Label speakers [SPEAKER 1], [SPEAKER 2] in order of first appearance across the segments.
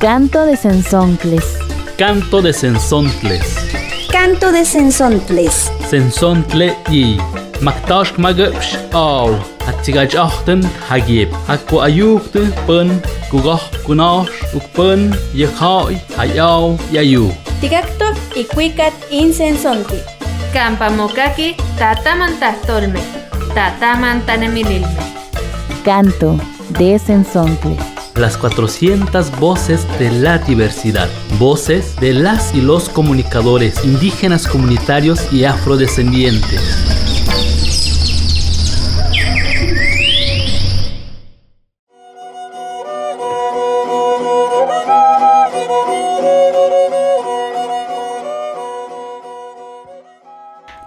[SPEAKER 1] Canto de Sensontles.
[SPEAKER 2] Canto de Sensontles.
[SPEAKER 3] Canto de Sensontles.
[SPEAKER 2] Sensontle y Maktash magapsh aw. Atsigaj achten hagib. Akku ayukte pen kugoh kunosh ukpen yekhoi hayaw yayu.
[SPEAKER 4] Tigaktok ikuikat insensonti.
[SPEAKER 5] Kampamokaki tatamantastolme. Tatamantanemililme.
[SPEAKER 1] Canto de Sensontles.
[SPEAKER 2] Las 400 voces de la diversidad. Voces de las y los comunicadores indígenas comunitarios y afrodescendientes.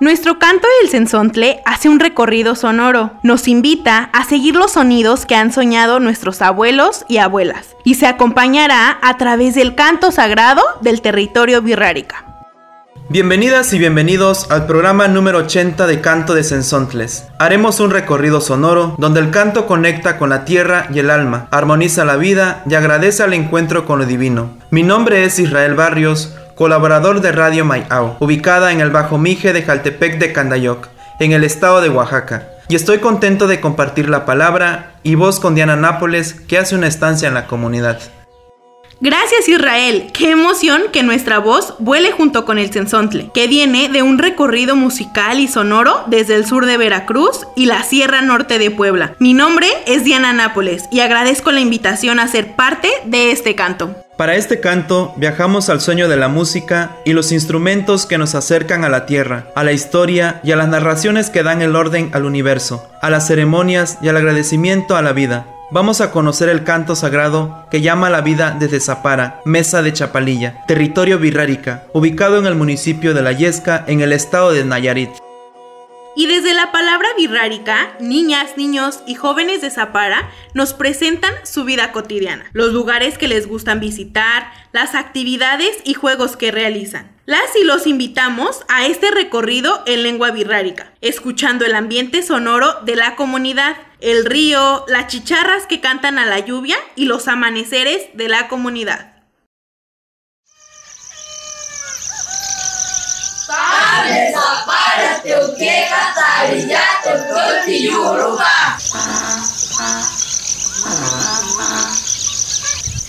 [SPEAKER 6] Nuestro canto del sensontle hace un recorrido sonoro. Nos invita a seguir los sonidos que han soñado nuestros abuelos y abuelas y se acompañará a través del canto sagrado del territorio birrárica.
[SPEAKER 7] Bienvenidas y bienvenidos al programa número 80 de Canto de Sensontles. Haremos un recorrido sonoro donde el canto conecta con la tierra y el alma, armoniza la vida y agradece al encuentro con lo divino. Mi nombre es Israel Barrios, colaborador de Radio Mayao, ubicada en el Bajo Mije de Jaltepec de Candayoc, en el estado de Oaxaca. Y estoy contento de compartir la palabra y voz con Diana Nápoles, que hace una estancia en la comunidad.
[SPEAKER 6] Gracias Israel, qué emoción que nuestra voz vuele junto con el sensontle, que viene de un recorrido musical y sonoro desde el sur de Veracruz y la Sierra Norte de Puebla. Mi nombre es Diana Nápoles y agradezco la invitación a ser parte de este canto.
[SPEAKER 7] Para este canto viajamos al sueño de la música y los instrumentos que nos acercan a la tierra, a la historia y a las narraciones que dan el orden al universo, a las ceremonias y al agradecimiento a la vida. Vamos a conocer el canto sagrado que llama la vida desde Zapara, Mesa de Chapalilla, territorio birrárica, ubicado en el municipio de La Yesca, en el estado de Nayarit.
[SPEAKER 6] Y desde la palabra birrárica, niñas, niños y jóvenes de Zapara nos presentan su vida cotidiana, los lugares que les gustan visitar, las actividades y juegos que realizan. Las y los invitamos a este recorrido en lengua birrárica, escuchando el ambiente sonoro de la comunidad, el río, las chicharras que cantan a la lluvia y los amaneceres de la comunidad.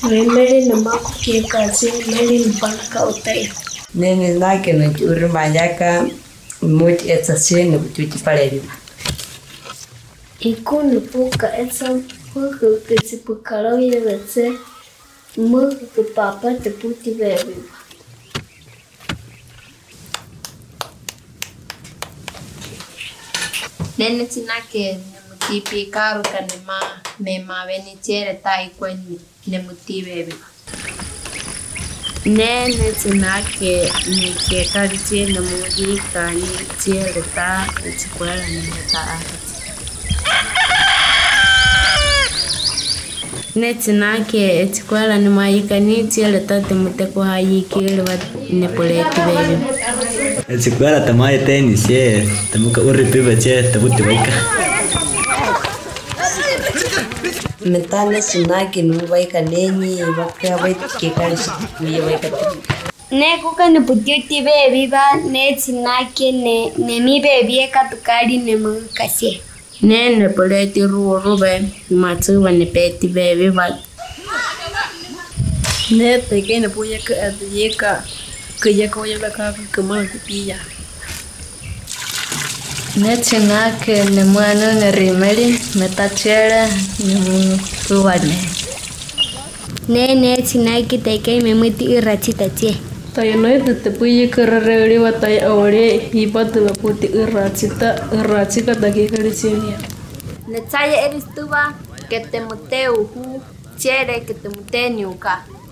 [SPEAKER 8] Remeri nama kuke kasi meri mpana kautai.
[SPEAKER 9] Nene nake no churu mayaka muti estación no chuchi pareri.
[SPEAKER 8] Ikunu puka esa puka pukarau ya vetse muka papa te puti bebe.
[SPEAKER 5] nene chinakene mutipikaruka nema nemave nichereta ikwenyi nemutivevi
[SPEAKER 10] nene chinake nikekarichene mudikani chieruta echikwela nimetaaati ne tsinake etsikwala ni mwahikani tsiele tate muteko hayikile
[SPEAKER 11] nepuletiveli etsikwala tamayetenisye tamuka uripivace
[SPEAKER 9] tavutivaka mitane sinaki nuvaika nenyi vakuya vaitikikalesikuye vaikati
[SPEAKER 12] nekuka niputiuti vevi va netsinake nemi vevi ekatukali nemwikasye nene poleti ruru be matsuwa ne
[SPEAKER 10] peti be viva nete kene puya ke atyeka ke
[SPEAKER 13] e yeka oya la ka ke kuma kupiya nete na ke
[SPEAKER 14] ne mwana ne rimeli metachere ne tuwa
[SPEAKER 12] ne nene tsinai ke te ke me muti irachita tie
[SPEAKER 13] Tayanoid tepuye kerere wa tay awore hibat wa puti
[SPEAKER 5] iracita iracika dagi kerisinia. Necaya eristuba ketemu teu uhu cere ketemu teniuka.
[SPEAKER 15] nyuka.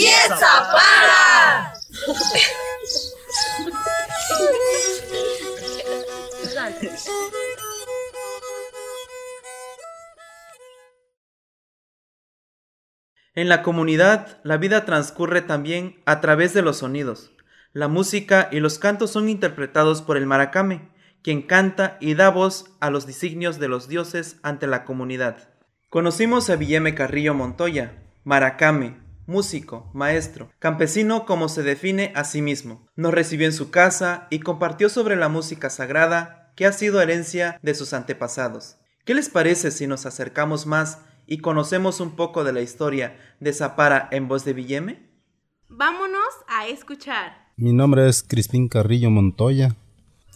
[SPEAKER 15] está para
[SPEAKER 7] En la comunidad, la vida transcurre también a través de los sonidos. La música y los cantos son interpretados por el maracame, quien canta y da voz a los designios de los dioses ante la comunidad. Conocimos a Villeme Carrillo Montoya, maracame, músico, maestro, campesino como se define a sí mismo. Nos recibió en su casa y compartió sobre la música sagrada que ha sido herencia de sus antepasados. ¿Qué les parece si nos acercamos más y conocemos un poco de la historia de Zapara en voz de Villeme?
[SPEAKER 6] Vámonos a escuchar.
[SPEAKER 16] Mi nombre es Crispín Carrillo Montoya.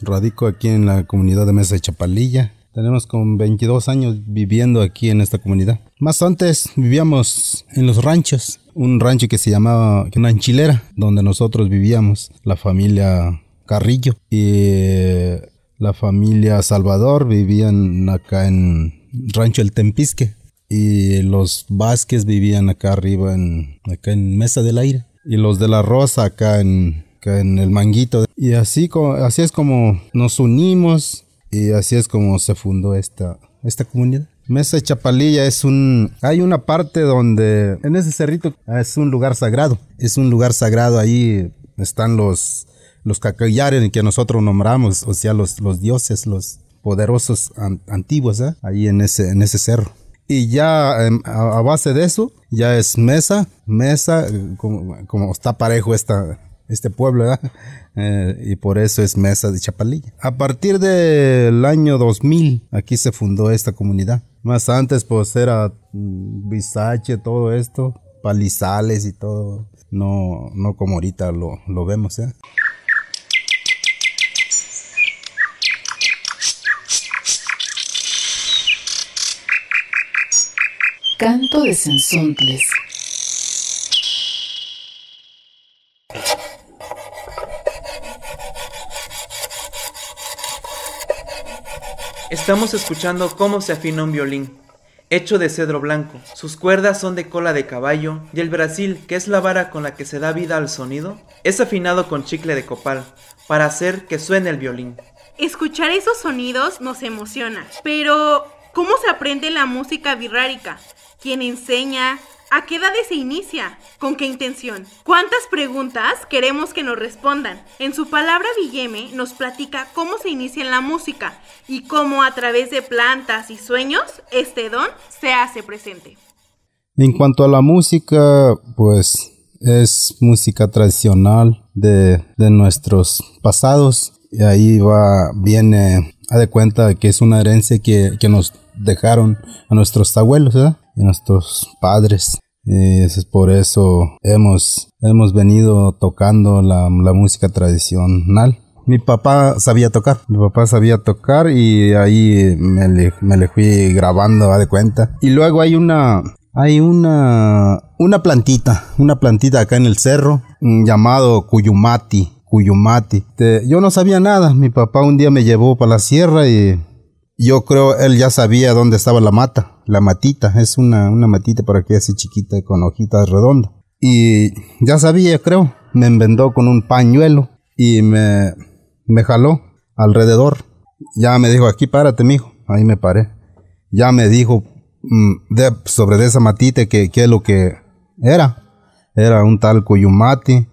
[SPEAKER 16] Radico aquí en la comunidad de Mesa de Chapalilla. Tenemos con 22 años viviendo aquí en esta comunidad. Más antes vivíamos en los ranchos. Un rancho que se llamaba una enchilera, donde nosotros vivíamos, la familia Carrillo. Y la familia Salvador vivían acá en Rancho El Tempisque. Y los Vázquez vivían acá arriba, en, acá en Mesa del Aire. Y los de la Rosa acá en, en el Manguito. Y así, así es como nos unimos y así es como se fundó esta, esta comunidad. Mesa de Chapalilla es un... Hay una parte donde en ese cerrito es un lugar sagrado. Es un lugar sagrado, ahí están los, los cacayares que nosotros nombramos, o sea, los, los dioses, los poderosos antiguos, ¿eh? ahí en ese, en ese cerro. Y ya em, a, base de eso, ya es mesa, mesa, como, como está parejo esta, este pueblo, ¿verdad? Eh, y por eso es Mesa de Chapalilla. A partir del año 2000, aquí se fundó esta comunidad. Más antes, pues era mm, Bisache, todo esto, palizales y todo. No, no como ahorita lo, lo vemos, ¿eh?
[SPEAKER 1] Canto de Sensontles.
[SPEAKER 7] Estamos escuchando cómo se afina un violín, hecho de cedro blanco. Sus cuerdas son de cola de caballo y el brasil, que es la vara con la que se da vida al sonido, es afinado con chicle de copal para hacer que suene el violín.
[SPEAKER 6] Escuchar esos sonidos nos emociona, pero ¿cómo se aprende la música birrárica? ¿Quién enseña? ¿A qué edades se inicia? ¿Con qué intención? ¿Cuántas preguntas queremos que nos respondan? En su palabra Villeme nos platica cómo se inicia en la música y cómo a través de plantas y sueños este don se hace presente.
[SPEAKER 16] En cuanto a la música, pues es música tradicional de, nuestros pasados y ahí va, viene, a de cuenta que es una herencia que, nos dejaron a nuestros abuelos y nuestros padres. Y es por eso hemos, hemos venido tocando la, música tradicional. Mi papá sabía tocar, mi papá sabía tocar y ahí me le, fui grabando, a de cuenta. Y luego hay una, hay una, una plantita, una plantita acá en el cerro mm, llamado Cuyumati, Cuyumati. yo no sabía nada, mi papá un día me llevó para la sierra y yo creo él ya sabía dónde estaba la mata, la matita, es una, una matita por aquí así chiquita con hojitas redondas. Y ya sabía, creo, me envendó con un pañuelo y me, me jaló alrededor. Ya me dijo, aquí párate, mijo. Ahí me paré. Ya me dijo mm, de, sobre esa matita que, que lo que era. Era un tal Cuyumati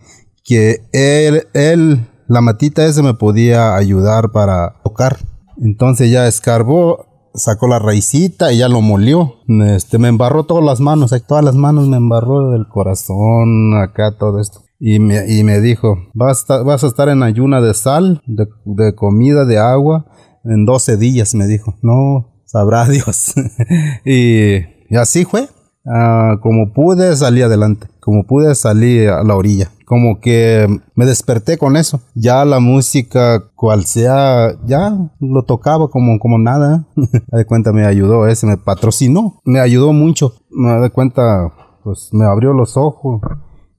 [SPEAKER 16] que él, él, la matita ese me podía ayudar para tocar. Entonces ya escarbó, sacó la raicita y ya lo molió. Este, me embarró todas las manos, todas las manos me embarró del corazón, acá todo esto. Y me, y me dijo, vas a, vas a estar en ayuna de sal, de, comida, de agua, en 12 días, me dijo. No, sabrá Dios. y, y, así fue. Ah, como pude, salí adelante. Como pude, salí a la orilla como que me desperté con eso. Ya la música, cual sea, ya lo tocaba como, como nada. de cuenta me ayudó ese, me patrocinó, me ayudó mucho. Me de cuenta, pues me abrió los ojos.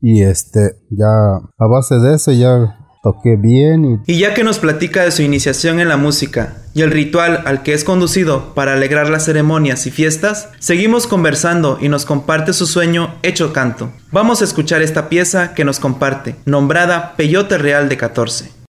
[SPEAKER 16] Y este, ya a base de eso ya toqué bien.
[SPEAKER 7] Y... y ya que nos platica de su iniciación en la música y el ritual al que es conducido para alegrar las ceremonias y fiestas, seguimos conversando y nos comparte su sueño hecho canto. Vamos a escuchar esta pieza que nos comparte, nombrada Peyote Real de 14.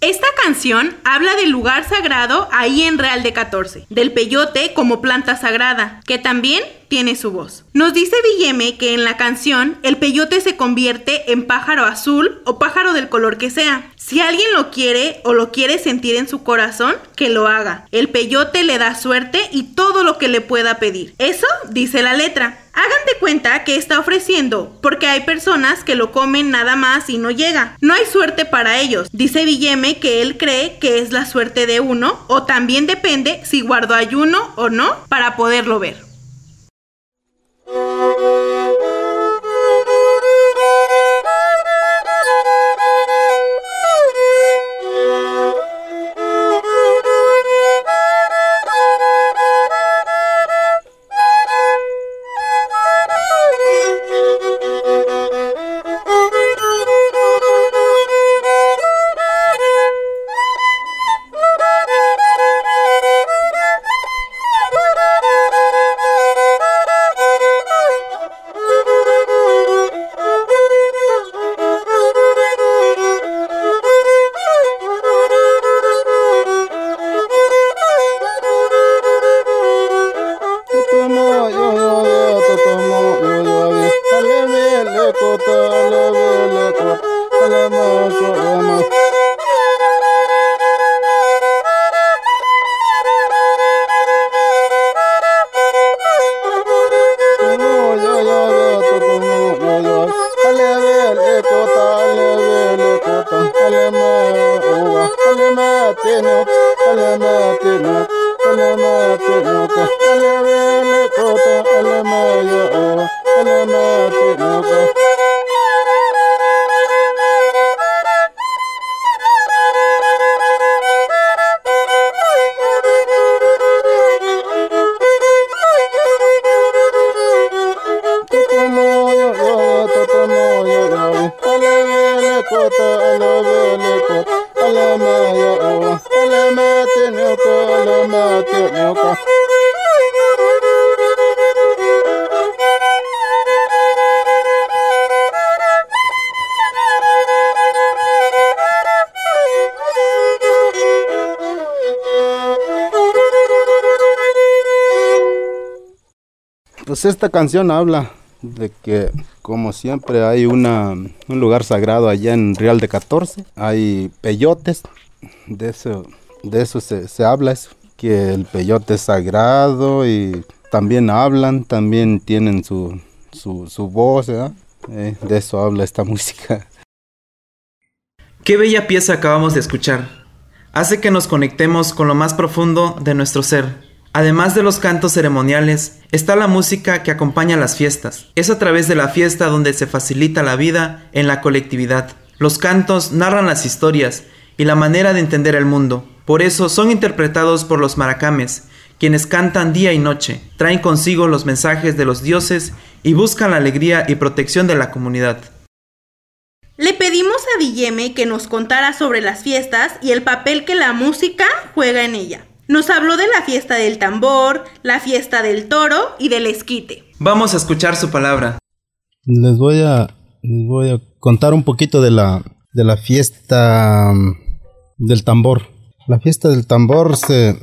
[SPEAKER 6] Esta canción habla del lugar sagrado ahí en Real de 14, del peyote como planta sagrada, que también tiene su voz. Nos dice Villeme que en la canción el peyote se convierte en pájaro azul o pájaro del color que sea. Si alguien lo quiere o lo quiere sentir en su corazón, que lo haga. El peyote le da suerte y todo lo que le pueda pedir. Eso dice la letra. Hagan de cuenta que está ofreciendo, porque hay personas que lo comen nada más y no llega. No hay suerte para ellos. Dice Villeme que él cree que es la suerte de uno, o también depende si guardó ayuno o no para poderlo ver.
[SPEAKER 16] Pues esta canción habla de que como siempre hay una, un lugar sagrado allá en Real de 14, hay peyotes, de eso, de eso se, habla, eso, que el peyote es sagrado y también hablan, también tienen su, su, voz, eh, de eso habla esta música.
[SPEAKER 7] Qué bella pieza acabamos de escuchar. Hace que nos conectemos con lo más profundo de nuestro ser Además de los cantos ceremoniales, está la música que acompaña las fiestas. Es a través de la fiesta donde se facilita la vida en la colectividad. Los cantos narran las historias y la manera de entender el mundo. Por eso son interpretados por los maracames, quienes cantan día y noche, traen consigo los mensajes de los dioses y buscan la alegría y protección de la comunidad.
[SPEAKER 6] Le pedimos a Villeme que nos contara sobre las fiestas y el papel que la música juega en ella. Nos habló de la fiesta del tambor, la fiesta del toro y del esquite.
[SPEAKER 7] Vamos a escuchar su palabra.
[SPEAKER 16] Les voy a, les voy a contar un poquito de la, de la fiesta mm, del tambor. La fiesta del tambor se,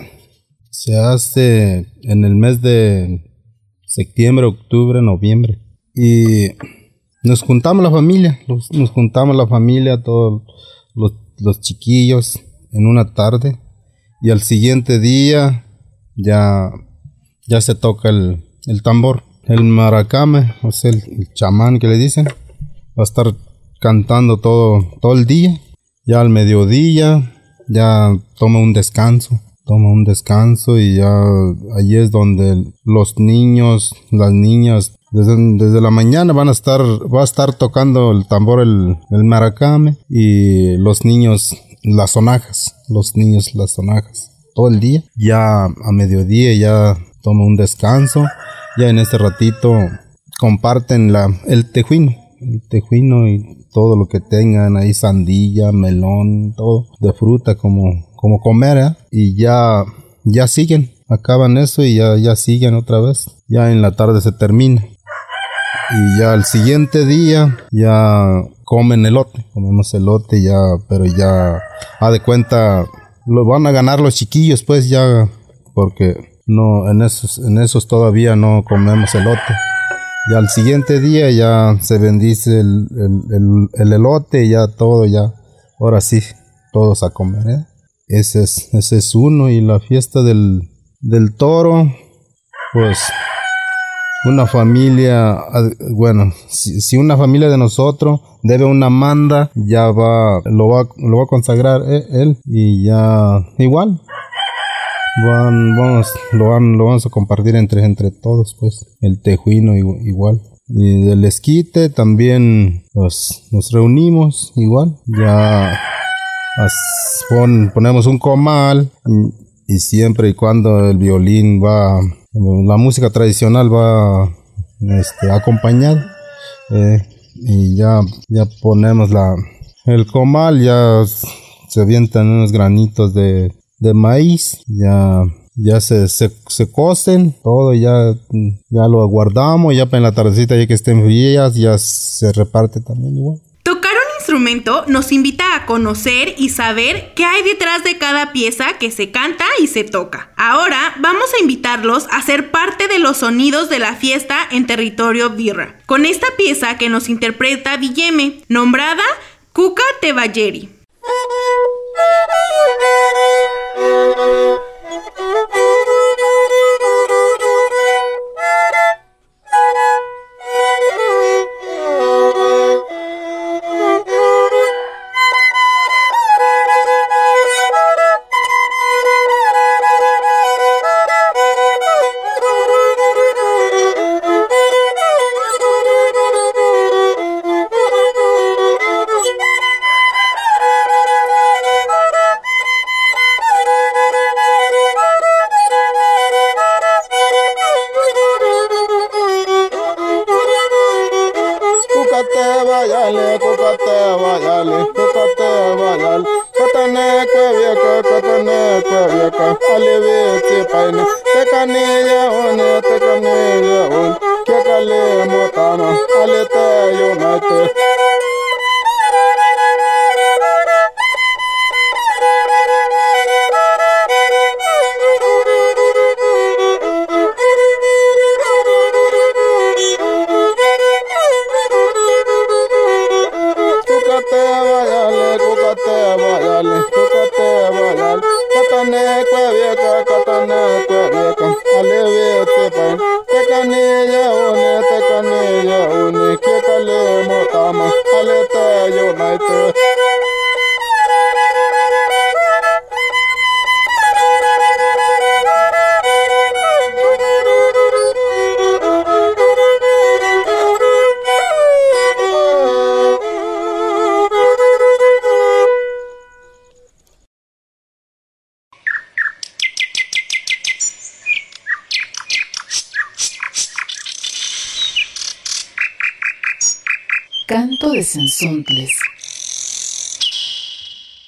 [SPEAKER 16] se hace en el mes de septiembre, octubre, noviembre. Y nos juntamos la familia, nos juntamos la familia, todos los, los chiquillos en una tarde y al siguiente día ya, ya se toca el, tambor. El maracame, o sea, el, chamán que le dicen, va a estar cantando todo, todo el día. Ya al mediodía ya toma un descanso, toma un descanso y ya allí es donde los niños, las niñas, desde, la mañana van a estar, va a estar tocando el tambor el, el maracame y los niños las sonajas, los niños las sonajas, todo el día. Ya a mediodía ya toma un descanso, ya en este ratito comparten la, el tejuino, el tejuino y todo lo que tengan ahí, sandilla, melón, todo de fruta como, como comer, ¿eh? y ya, ya siguen, acaban eso y ya, ya siguen otra vez, ya en la tarde se termina. Y ya al siguiente día ya comen elote, comemos elote ya, pero ya a de cuenta lo van a ganar los chiquillos pues ya porque no en esos en esos todavía no comemos elote. Y al siguiente día ya se bendice el, el, el, elote, ya todo, ya. Ahora sí, todos a comer. ¿eh? Ese, es, ese es uno. Y la fiesta del, del toro, pues una familia, bueno, si, una familia de nosotros debe una manda, ya va, lo va, lo va a consagrar e, él, y ya igual. Van, vamos, lo, van, lo vamos a compartir entre, entre todos, pues, el tejuino igual. Y del esquite también nos, nos reunimos igual. Ya ponemos un comal y siempre y cuando el violín va la música tradicional va este, acompañado eh, y ya, ya ponemos la, el comal, ya se avientan unos granitos de, de maíz, ya, ya se, se, se, cocen, todo ya, ya lo guardamos, ya en la tardecita ya que estén frías, ya se reparte también igual
[SPEAKER 6] nos invita a conocer y saber qué hay detrás de cada pieza que se canta y se toca. Ahora vamos a invitarlos a ser parte de los sonidos de la fiesta en territorio birra, con esta pieza que nos interpreta Villeme, nombrada Cuca Teballeri.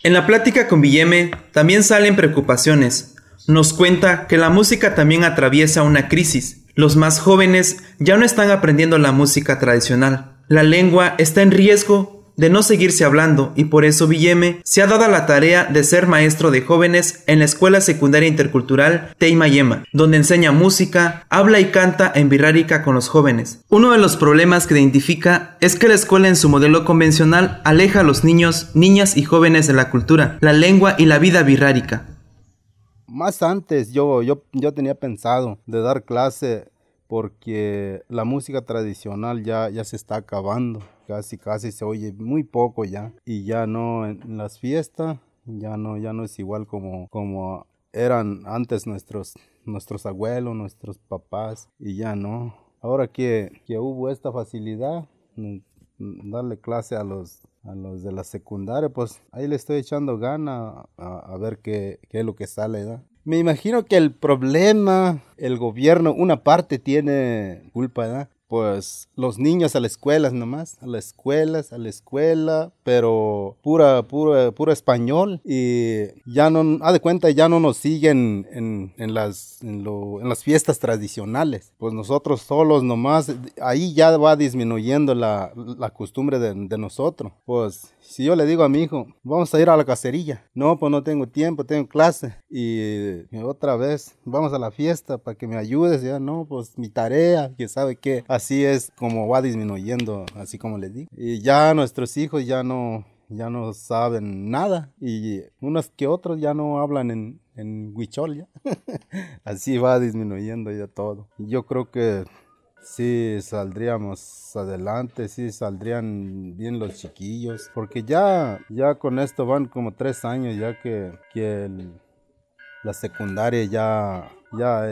[SPEAKER 7] En la plática con Villeme también salen preocupaciones. Nos cuenta que la música también atraviesa una crisis. Los más jóvenes ya no están aprendiendo la música tradicional. La lengua está en riesgo de no seguirse hablando y por eso Villeme se ha dado la tarea de ser maestro de jóvenes en la Escuela Secundaria Intercultural Teimayema, donde enseña música, habla y canta en birrárica con los jóvenes. Uno de los problemas que identifica es que la escuela en su modelo convencional aleja a los niños, niñas y jóvenes de la cultura, la lengua y la vida birrárica.
[SPEAKER 16] Más antes yo, yo, yo tenía pensado de dar clase porque la música tradicional ya, ya se está acabando casi casi se oye muy poco ya y ya no en las fiestas ya no ya no es igual como como eran antes nuestros nuestros abuelos nuestros papás y ya no ahora que, que hubo esta facilidad darle clase a los a los de la secundaria pues ahí le estoy echando gana a, ver qué, qué, es lo que sale ¿no? Me imagino que el problema el gobierno una parte tiene culpa ¿no? Pues los niños a las escuelas nomás, a las escuelas, a la escuela, pero pura, pura, puro español y ya no, ha de cuenta, ya no nos siguen en, en las, en, lo, en, las fiestas tradicionales, pues nosotros solos nomás, ahí ya va disminuyendo la, la costumbre de, de nosotros, pues si yo le digo a mi hijo, vamos a ir a la cacería, no, pues no tengo tiempo, tengo clase. Y, otra vez, vamos a la fiesta para que me ayudes, ya no, pues mi tarea, que sabe que así es como va disminuyendo, así como les digo. Y ya nuestros hijos ya no, ya no saben nada y unos que otros ya no hablan en, en huichol. Así va disminuyendo ya todo. Yo creo que sí saldríamos adelante, sí saldrían bien los chiquillos, porque ya, ya con esto van como tres años ya que, que el, la secundaria ya, ya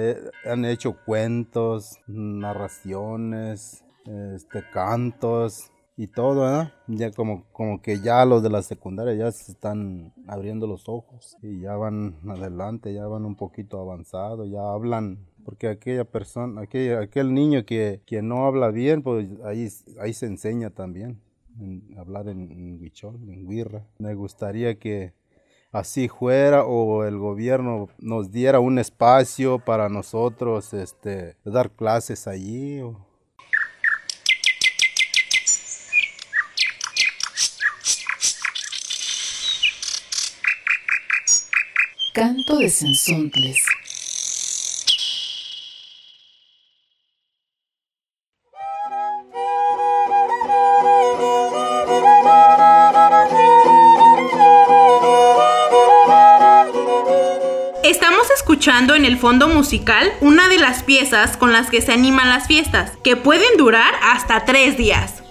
[SPEAKER 16] han hecho cuentos, narraciones, este, cantos y todo, Ya como, como que ya los de la secundaria ya se están abriendo los ojos y ya van adelante, ya van un poquito avanzado, ya hablan porque aquella persona, aquel, aquel niño que, que, no habla bien, pues ahí, ahí se enseña también, hablar en, en huichol, en guirra. Me gustaría que así fuera o el gobierno nos diera un espacio para nosotros este, dar clases allí.
[SPEAKER 1] Canto de Sensontles.
[SPEAKER 6] Fondo musical una de las piezas con las que se animan las fiestas, que pueden durar hasta tres días.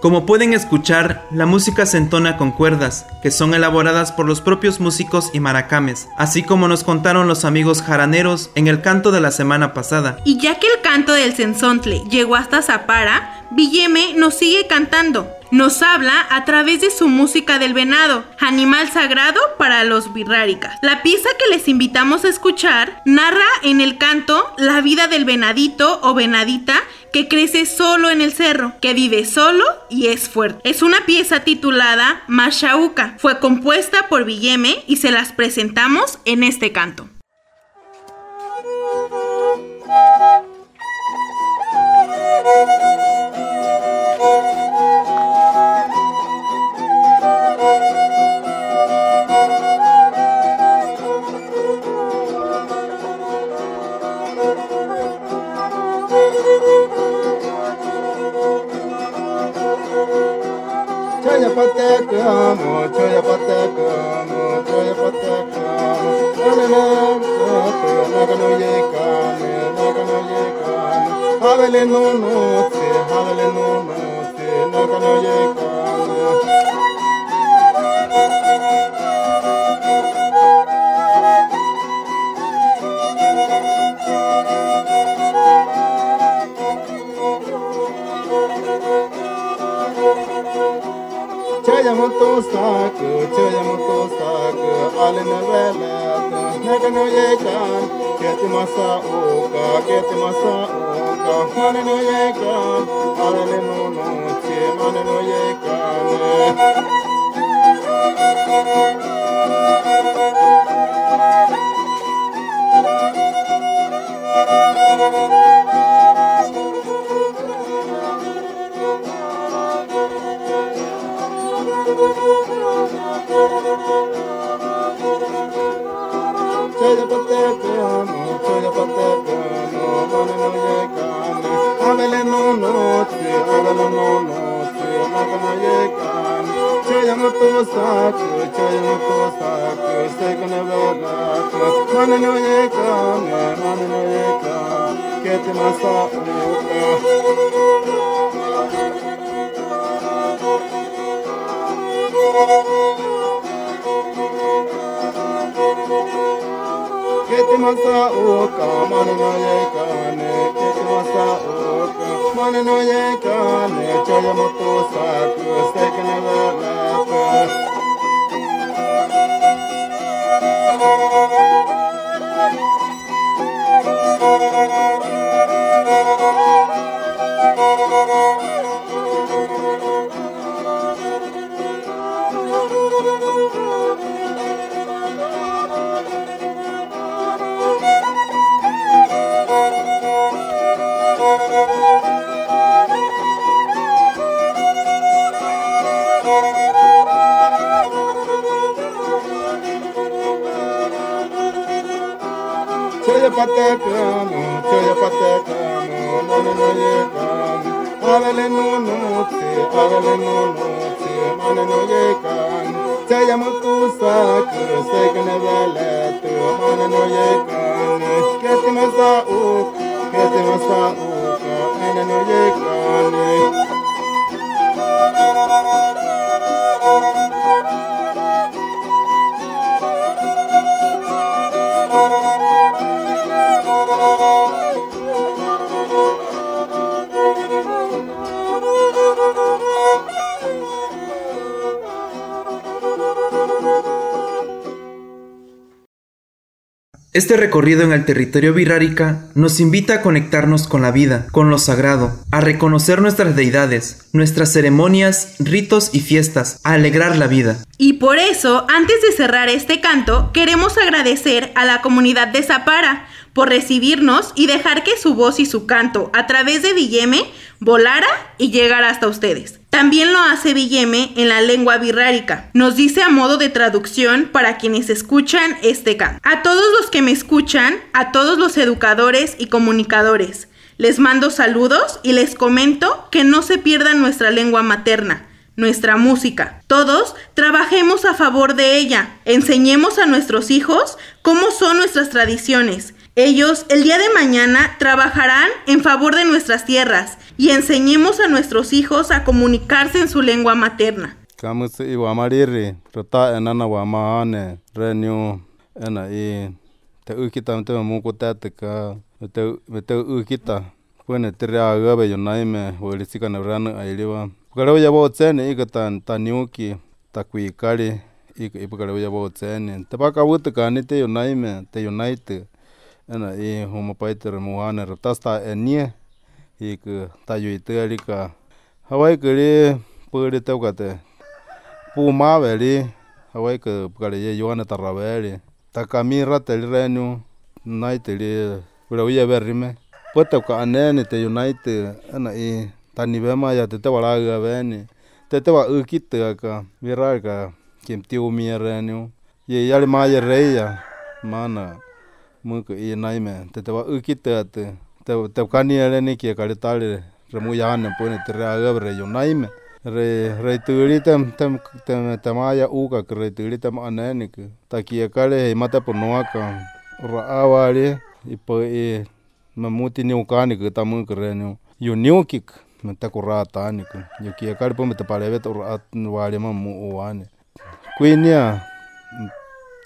[SPEAKER 7] Como pueden escuchar, la música se entona con cuerdas, que son elaboradas por los propios músicos y maracames, así como nos contaron los amigos jaraneros en el canto de la semana pasada.
[SPEAKER 6] Y ya que el canto del sensontle llegó hasta Zapara, Villeme nos sigue cantando, nos habla a través de su música del venado, animal sagrado para los birráricas. La pieza que les invitamos a escuchar narra en el canto la vida del venadito o venadita que crece solo en el cerro, que vive solo y es fuerte. Es una pieza titulada Mashauca. Fue compuesta por Villeme y se las presentamos en este canto.
[SPEAKER 17] Mochoya pateka, mochoya pateka, mochoya pateka. Olele, olele, nagano yekane, nagano yekane. Havele no no te, havele no no te, nagano yekane. yamutusak, che yamutusak, alin velet, negano yekan, keti masa uka, keti masa uka, manino yekan,
[SPEAKER 16] alin nunuchi, manino yekan.
[SPEAKER 7] Este recorrido en el territorio Virrárica nos invita a conectarnos con la vida, con lo sagrado, a reconocer nuestras deidades, nuestras ceremonias, ritos y fiestas, a alegrar la vida.
[SPEAKER 6] Y por eso, antes de cerrar este canto, queremos agradecer a la comunidad de Zapara por recibirnos y dejar que su voz y su canto a través de Villeme volara y llegara hasta ustedes. También lo hace Villeme en la lengua birrárica. Nos dice a modo de traducción para quienes escuchan este canto. A todos los que me escuchan, a todos los educadores y comunicadores, les mando saludos y les comento que no se pierdan nuestra lengua materna nuestra música. Todos trabajemos a favor de ella. Enseñemos a nuestros hijos cómo son nuestras tradiciones. Ellos el día de mañana trabajarán en favor de nuestras tierras y enseñemos a nuestros hijos a comunicarse en su lengua materna.
[SPEAKER 16] ana e homa paiter muana ratasta enie ik tayo itelika hawai kere pere taukate puma veri hawai ke kare ye yoana tarraveri takami rateli renu naiteli kurawia verrime puetauka anene te unite ana i tanivema ya te tewaraga veni te tewa ikitaka viraga kimtiumia renu ye yali maye reia mana muku i nai me, te te wa uki te atu, te, te kani ere ni ka kare tāre re mū yāne pūne te rea ga re yo nai me, re, re tūri te, te, te, te, ma ya uka ka re tūri te māne ni ki, ta ka kare he mata po noa ka ra awari i pā i me mūti ni ukaani ki ta mūku re ni yu niu kik, me te kura tāni ki, e ka re po me te pareweta ura atu wāre mā ku i ni a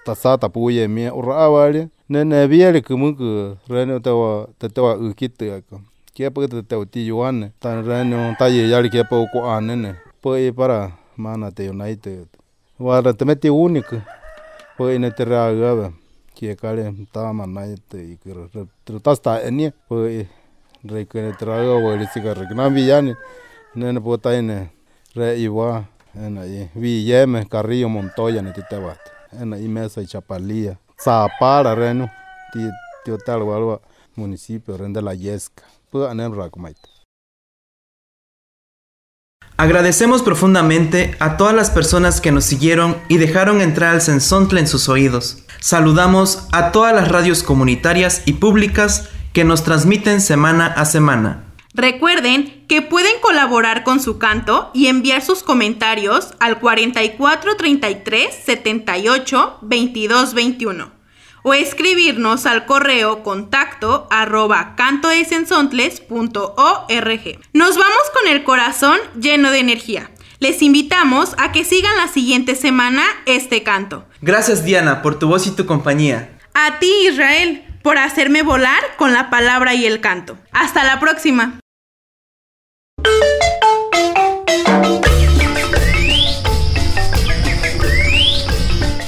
[SPEAKER 16] ta sa ta pu ye mi ora ne ne bi le kumu ku rene ta wa ta ta wa u ki te ka ke pa ta ta ti yo ta rene ta ye ya le ke pa ko an ne pa e para mana te united wa ra te me te unik pa e ne te ra ga ba ki ka le ta ma na te i ku ta sta ni pa e re ke ne te ra ga wa le ti ka re na bi ya ne ne po ta ne re i wa ena i vi yeme carrillo montoya ne te te ena i mesa y chapalía zapara reno ti ti tal walwa municipio rende la yesca pu anem rakumait
[SPEAKER 7] Agradecemos profundamente a todas las personas que nos siguieron y dejaron entrar al Sensontle en sus oídos. Saludamos a todas las radios comunitarias y públicas que nos transmiten semana a semana.
[SPEAKER 6] Recuerden que pueden colaborar con su canto y enviar sus comentarios al 44 33 78 22 21 o escribirnos al correo contacto arroba cantodesensontles.org. Nos vamos con el corazón lleno de energía. Les invitamos a que sigan la siguiente semana este canto.
[SPEAKER 7] Gracias Diana por tu voz y tu compañía.
[SPEAKER 6] A ti Israel por hacerme volar con la palabra y el canto. Hasta la próxima.